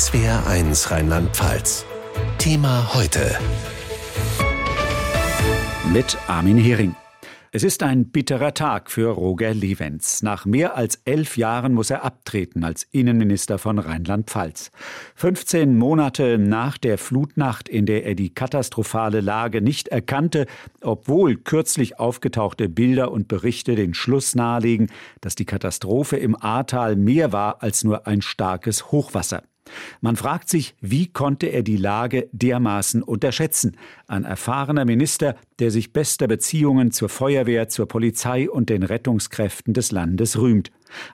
SWR1 Rheinland-Pfalz. Thema heute. Mit Armin Hering. Es ist ein bitterer Tag für Roger Levens. Nach mehr als elf Jahren muss er abtreten als Innenminister von Rheinland-Pfalz. 15 Monate nach der Flutnacht, in der er die katastrophale Lage nicht erkannte, obwohl kürzlich aufgetauchte Bilder und Berichte den Schluss nahelegen, dass die Katastrophe im Ahrtal mehr war als nur ein starkes Hochwasser. Man fragt sich, wie konnte er die Lage dermaßen unterschätzen? Ein erfahrener Minister, der sich bester Beziehungen zur Feuerwehr, zur Polizei und den Rettungskräften des Landes rühmt.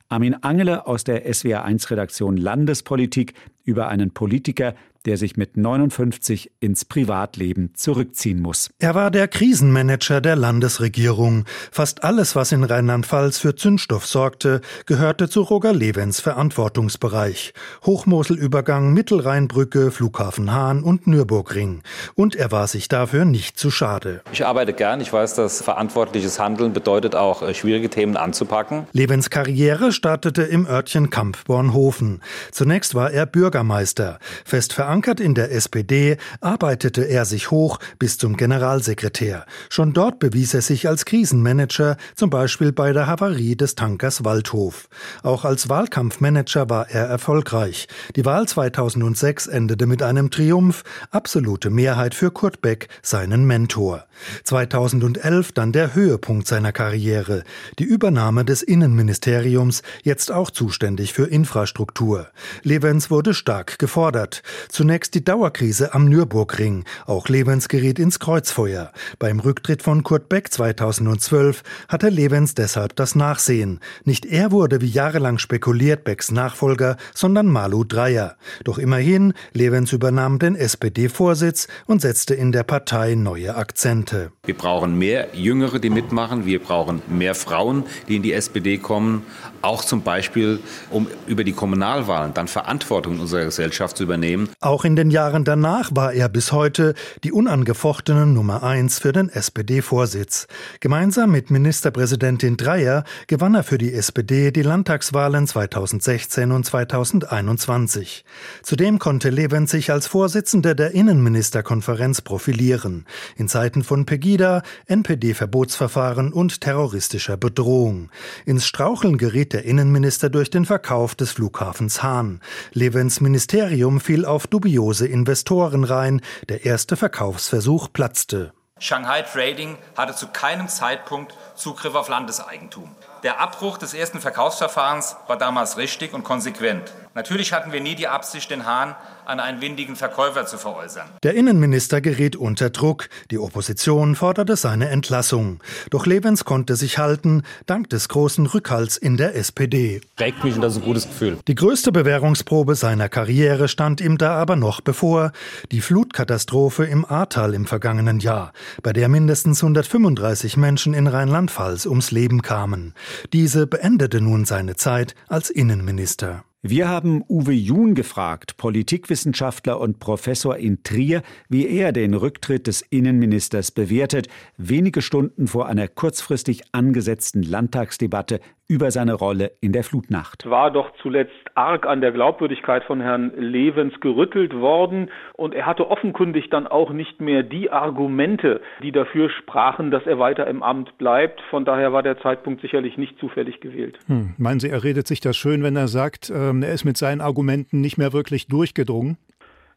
Armin Angele aus der SWR1-Redaktion Landespolitik über einen Politiker, der sich mit 59 ins Privatleben zurückziehen muss. Er war der Krisenmanager der Landesregierung. Fast alles, was in Rheinland-Pfalz für Zündstoff sorgte, gehörte zu Roger Levens Verantwortungsbereich. Hochmoselübergang, Mittelrheinbrücke, Flughafen Hahn und Nürburgring. Und er war sich dafür nicht zu schade. Ich arbeite gern. Ich weiß, dass verantwortliches Handeln bedeutet auch, äh, schwierige Themen anzupacken. Levens Karriere startete im Örtchen Kamp-Bornhofen. Zunächst war er Bürgermeister. Fest verankert Verankert in der SPD arbeitete er sich hoch bis zum Generalsekretär. Schon dort bewies er sich als Krisenmanager, zum Beispiel bei der Havarie des Tankers Waldhof. Auch als Wahlkampfmanager war er erfolgreich. Die Wahl 2006 endete mit einem Triumph, absolute Mehrheit für Kurt Beck, seinen Mentor. 2011 dann der Höhepunkt seiner Karriere, die Übernahme des Innenministeriums, jetzt auch zuständig für Infrastruktur. Levens wurde stark gefordert. Zu Zunächst die Dauerkrise am Nürburgring. Auch Levens geriet ins Kreuzfeuer. Beim Rücktritt von Kurt Beck 2012 hatte Levens deshalb das Nachsehen. Nicht er wurde wie jahrelang spekuliert Becks Nachfolger, sondern Malu Dreyer. Doch immerhin, Levens übernahm den SPD-Vorsitz und setzte in der Partei neue Akzente. Wir brauchen mehr Jüngere, die mitmachen. Wir brauchen mehr Frauen, die in die SPD kommen. Auch zum Beispiel, um über die Kommunalwahlen dann Verantwortung in unserer Gesellschaft zu übernehmen. Auch in den Jahren danach war er bis heute die unangefochtene Nummer eins für den SPD-Vorsitz. Gemeinsam mit Ministerpräsidentin Dreyer gewann er für die SPD die Landtagswahlen 2016 und 2021. Zudem konnte Levens sich als Vorsitzender der Innenministerkonferenz profilieren. In Zeiten von Pegida, NPD-Verbotsverfahren und terroristischer Bedrohung. Ins Straucheln geriet der Innenminister durch den Verkauf des Flughafens Hahn. Levens Ministerium fiel auf dubiose Investoren rein. Der erste Verkaufsversuch platzte. Shanghai Trading hatte zu keinem Zeitpunkt Zugriff auf Landeseigentum. Der Abbruch des ersten Verkaufsverfahrens war damals richtig und konsequent. Natürlich hatten wir nie die Absicht, den Hahn an einen windigen Verkäufer zu veräußern. Der Innenminister geriet unter Druck. Die Opposition forderte seine Entlassung. Doch Levens konnte sich halten, dank des großen Rückhalts in der SPD. Prägt mich und das ist ein gutes Gefühl. Die größte Bewährungsprobe seiner Karriere stand ihm da aber noch bevor. Die Flutkatastrophe im Ahrtal im vergangenen Jahr, bei der mindestens 135 Menschen in Rheinland-Pfalz ums Leben kamen. Diese beendete nun seine Zeit als Innenminister. Wir haben Uwe Jun gefragt, Politikwissenschaftler und Professor in Trier, wie er den Rücktritt des Innenministers bewertet, wenige Stunden vor einer kurzfristig angesetzten Landtagsdebatte über seine Rolle in der Flutnacht. War doch zuletzt arg an der Glaubwürdigkeit von Herrn Levens gerüttelt worden und er hatte offenkundig dann auch nicht mehr die Argumente, die dafür sprachen, dass er weiter im Amt bleibt. Von daher war der Zeitpunkt sicherlich nicht zufällig gewählt. Hm. Meinen Sie, er redet sich das schön, wenn er sagt, ähm, er ist mit seinen Argumenten nicht mehr wirklich durchgedrungen?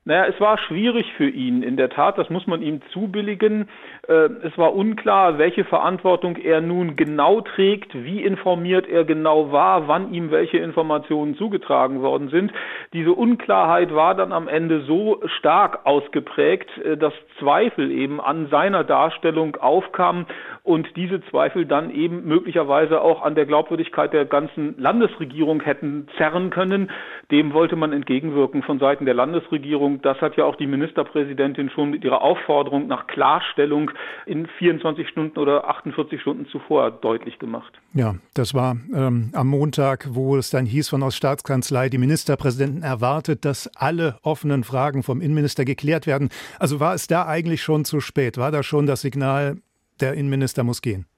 Naja, es war schwierig für ihn, in der Tat, das muss man ihm zubilligen. Äh, es war unklar, welche Verantwortung er nun genau trägt, wie informiert er genau war, wann ihm welche Informationen zugetragen worden sind. Diese Unklarheit war dann am Ende so stark ausgeprägt, äh, dass Zweifel eben an seiner Darstellung aufkamen und diese Zweifel dann eben möglicherweise auch an der Glaubwürdigkeit der ganzen Landesregierung hätten zerren können. Dem wollte man entgegenwirken von Seiten der Landesregierung. Das hat ja auch die Ministerpräsidentin schon mit ihrer Aufforderung nach Klarstellung in 24 Stunden oder 48 Stunden zuvor deutlich gemacht. Ja, das war ähm, am Montag, wo es dann hieß von aus Staatskanzlei, die Ministerpräsidenten erwartet, dass alle offenen Fragen vom Innenminister geklärt werden. Also war es da eigentlich schon zu spät? War da schon das Signal, der Innenminister muss gehen?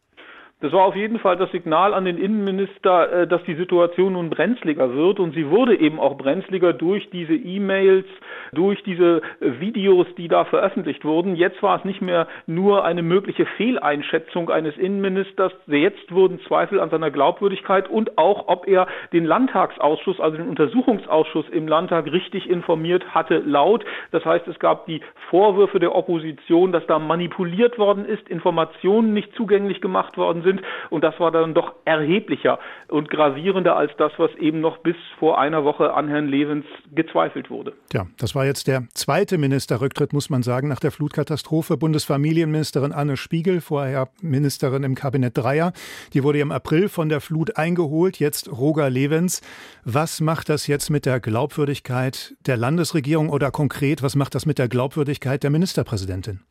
Das war auf jeden Fall das Signal an den Innenminister, äh, dass die Situation nun brenzliger wird und sie wurde eben auch brenzliger durch diese E-Mails, durch diese Videos, die da veröffentlicht wurden. Jetzt war es nicht mehr nur eine mögliche Fehleinschätzung eines Innenministers, jetzt wurden Zweifel an seiner Glaubwürdigkeit und auch, ob er den Landtagsausschuss, also den Untersuchungsausschuss im Landtag richtig informiert hatte, laut. Das heißt, es gab die Vorwürfe der Opposition, dass da manipuliert worden ist, Informationen nicht zugänglich gemacht worden sind sind. Und das war dann doch erheblicher und gravierender als das, was eben noch bis vor einer Woche an Herrn Levens gezweifelt wurde. Ja, das war jetzt der zweite Ministerrücktritt, muss man sagen, nach der Flutkatastrophe. Bundesfamilienministerin Anne Spiegel, vorher Ministerin im Kabinett Dreier, die wurde im April von der Flut eingeholt. Jetzt Roger Levens. Was macht das jetzt mit der Glaubwürdigkeit der Landesregierung oder konkret, was macht das mit der Glaubwürdigkeit der Ministerpräsidentin?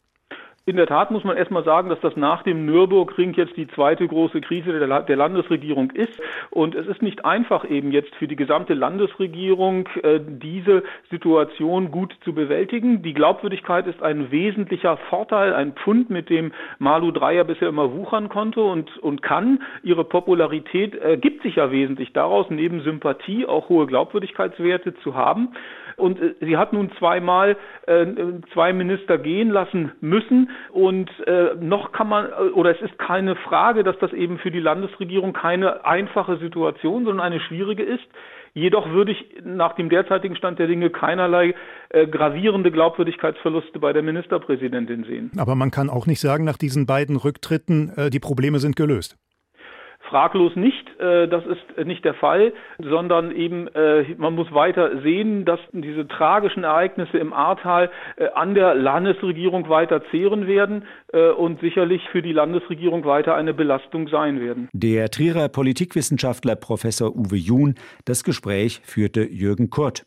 In der Tat muss man erstmal sagen, dass das nach dem Nürburgring jetzt die zweite große Krise der, der, Landesregierung ist. Und es ist nicht einfach eben jetzt für die gesamte Landesregierung, äh, diese Situation gut zu bewältigen. Die Glaubwürdigkeit ist ein wesentlicher Vorteil, ein Pfund, mit dem Malu Dreyer bisher immer wuchern konnte und, und kann. Ihre Popularität ergibt sich ja wesentlich daraus, neben Sympathie auch hohe Glaubwürdigkeitswerte zu haben. Und äh, sie hat nun zweimal äh, zwei Minister gehen lassen müssen. Und äh, noch kann man, oder es ist keine Frage, dass das eben für die Landesregierung keine einfache Situation, sondern eine schwierige ist. Jedoch würde ich nach dem derzeitigen Stand der Dinge keinerlei äh, gravierende Glaubwürdigkeitsverluste bei der Ministerpräsidentin sehen. Aber man kann auch nicht sagen, nach diesen beiden Rücktritten, äh, die Probleme sind gelöst. Fraglos nicht, äh, das ist nicht der Fall, sondern eben äh, man muss weiter sehen, dass diese tragischen Ereignisse im Ahrtal äh, an der Landesregierung weiter zehren werden und sicherlich für die Landesregierung weiter eine Belastung sein werden. Der Trierer Politikwissenschaftler Professor Uwe Jun, das Gespräch führte Jürgen Kurt.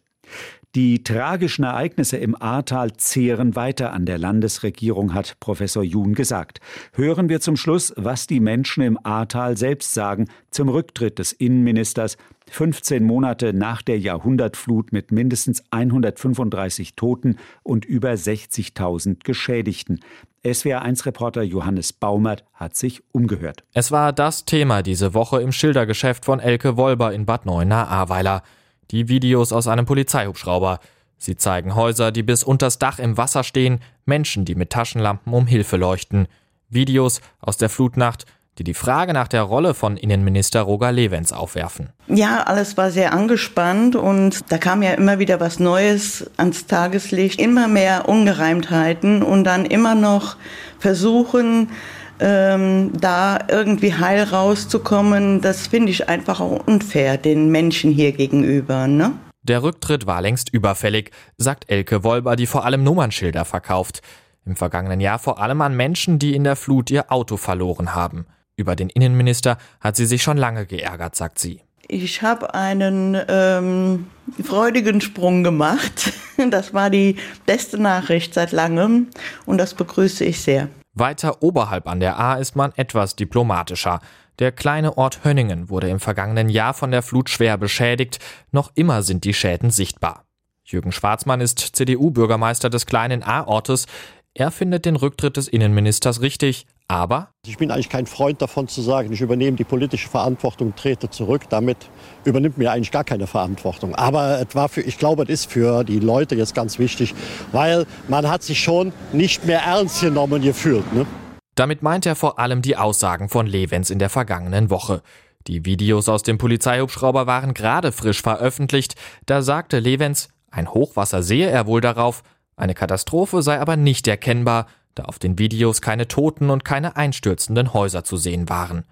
Die tragischen Ereignisse im Ahrtal zehren weiter an der Landesregierung, hat Professor Jun gesagt. Hören wir zum Schluss, was die Menschen im Ahrtal selbst sagen zum Rücktritt des Innenministers 15 Monate nach der Jahrhundertflut mit mindestens 135 Toten und über 60.000 Geschädigten. SWR1-Reporter Johannes Baumert hat sich umgehört. Es war das Thema diese Woche im Schildergeschäft von Elke Wolber in Bad Neuenahr-Ahrweiler. Die Videos aus einem Polizeihubschrauber. Sie zeigen Häuser, die bis unters Dach im Wasser stehen, Menschen, die mit Taschenlampen um Hilfe leuchten. Videos aus der Flutnacht, die die Frage nach der Rolle von Innenminister Roger Levens aufwerfen. Ja, alles war sehr angespannt und da kam ja immer wieder was Neues ans Tageslicht, immer mehr Ungereimtheiten und dann immer noch versuchen, ähm, da irgendwie heil rauszukommen, das finde ich einfach auch unfair den Menschen hier gegenüber. Ne? Der Rücktritt war längst überfällig, sagt Elke Wolber, die vor allem Nummernschilder verkauft. Im vergangenen Jahr vor allem an Menschen, die in der Flut ihr Auto verloren haben. Über den Innenminister hat sie sich schon lange geärgert, sagt sie. Ich habe einen ähm, freudigen Sprung gemacht. Das war die beste Nachricht seit langem und das begrüße ich sehr. Weiter oberhalb an der A ist man etwas diplomatischer. Der kleine Ort Hönningen wurde im vergangenen Jahr von der Flut schwer beschädigt. Noch immer sind die Schäden sichtbar. Jürgen Schwarzmann ist CDU-Bürgermeister des kleinen A-Ortes. Er findet den Rücktritt des Innenministers richtig, aber ich bin eigentlich kein Freund davon zu sagen, ich übernehme die politische Verantwortung, trete zurück. Damit übernimmt mir eigentlich gar keine Verantwortung. Aber es war für, ich glaube, es ist für die Leute jetzt ganz wichtig, weil man hat sich schon nicht mehr ernst genommen gefühlt. Ne? Damit meint er vor allem die Aussagen von Levens in der vergangenen Woche. Die Videos aus dem Polizeihubschrauber waren gerade frisch veröffentlicht. Da sagte Levens, ein Hochwasser sehe er wohl darauf, eine Katastrophe sei aber nicht erkennbar, da auf den Videos keine Toten und keine einstürzenden Häuser zu sehen waren.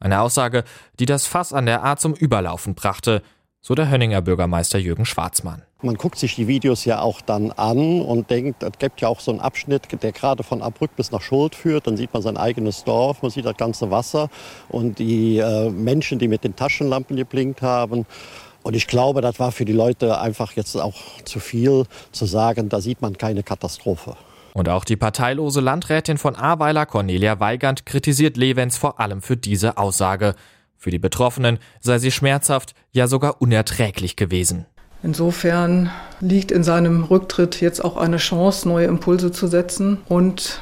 Eine Aussage, die das Fass an der A zum Überlaufen brachte, so der Hönninger Bürgermeister Jürgen Schwarzmann. Man guckt sich die Videos ja auch dann an und denkt, es gibt ja auch so einen Abschnitt, der gerade von Abrück bis nach Schuld führt. Dann sieht man sein eigenes Dorf, man sieht das ganze Wasser und die äh, Menschen, die mit den Taschenlampen geblinkt haben. Und ich glaube, das war für die Leute einfach jetzt auch zu viel zu sagen, da sieht man keine Katastrophe. Und auch die parteilose Landrätin von Ahrweiler, Cornelia Weigand, kritisiert Levens vor allem für diese Aussage. Für die Betroffenen sei sie schmerzhaft, ja sogar unerträglich gewesen. Insofern liegt in seinem Rücktritt jetzt auch eine Chance, neue Impulse zu setzen und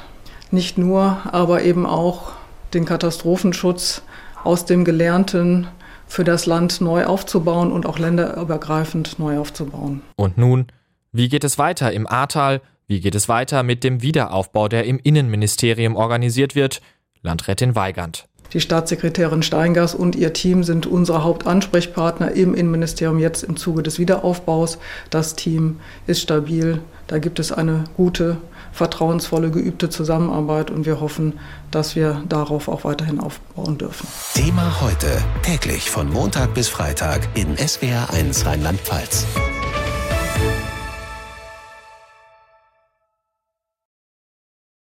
nicht nur, aber eben auch den Katastrophenschutz aus dem Gelernten für das Land neu aufzubauen und auch länderübergreifend neu aufzubauen. Und nun, wie geht es weiter im Ahrtal? Wie geht es weiter mit dem Wiederaufbau, der im Innenministerium organisiert wird? Landrätin Weigand. Die Staatssekretärin Steingers und ihr Team sind unsere Hauptansprechpartner im Innenministerium jetzt im Zuge des Wiederaufbaus. Das Team ist stabil. Da gibt es eine gute, vertrauensvolle, geübte Zusammenarbeit und wir hoffen, dass wir darauf auch weiterhin aufbauen dürfen. Thema heute, täglich von Montag bis Freitag in SWR1 Rheinland-Pfalz.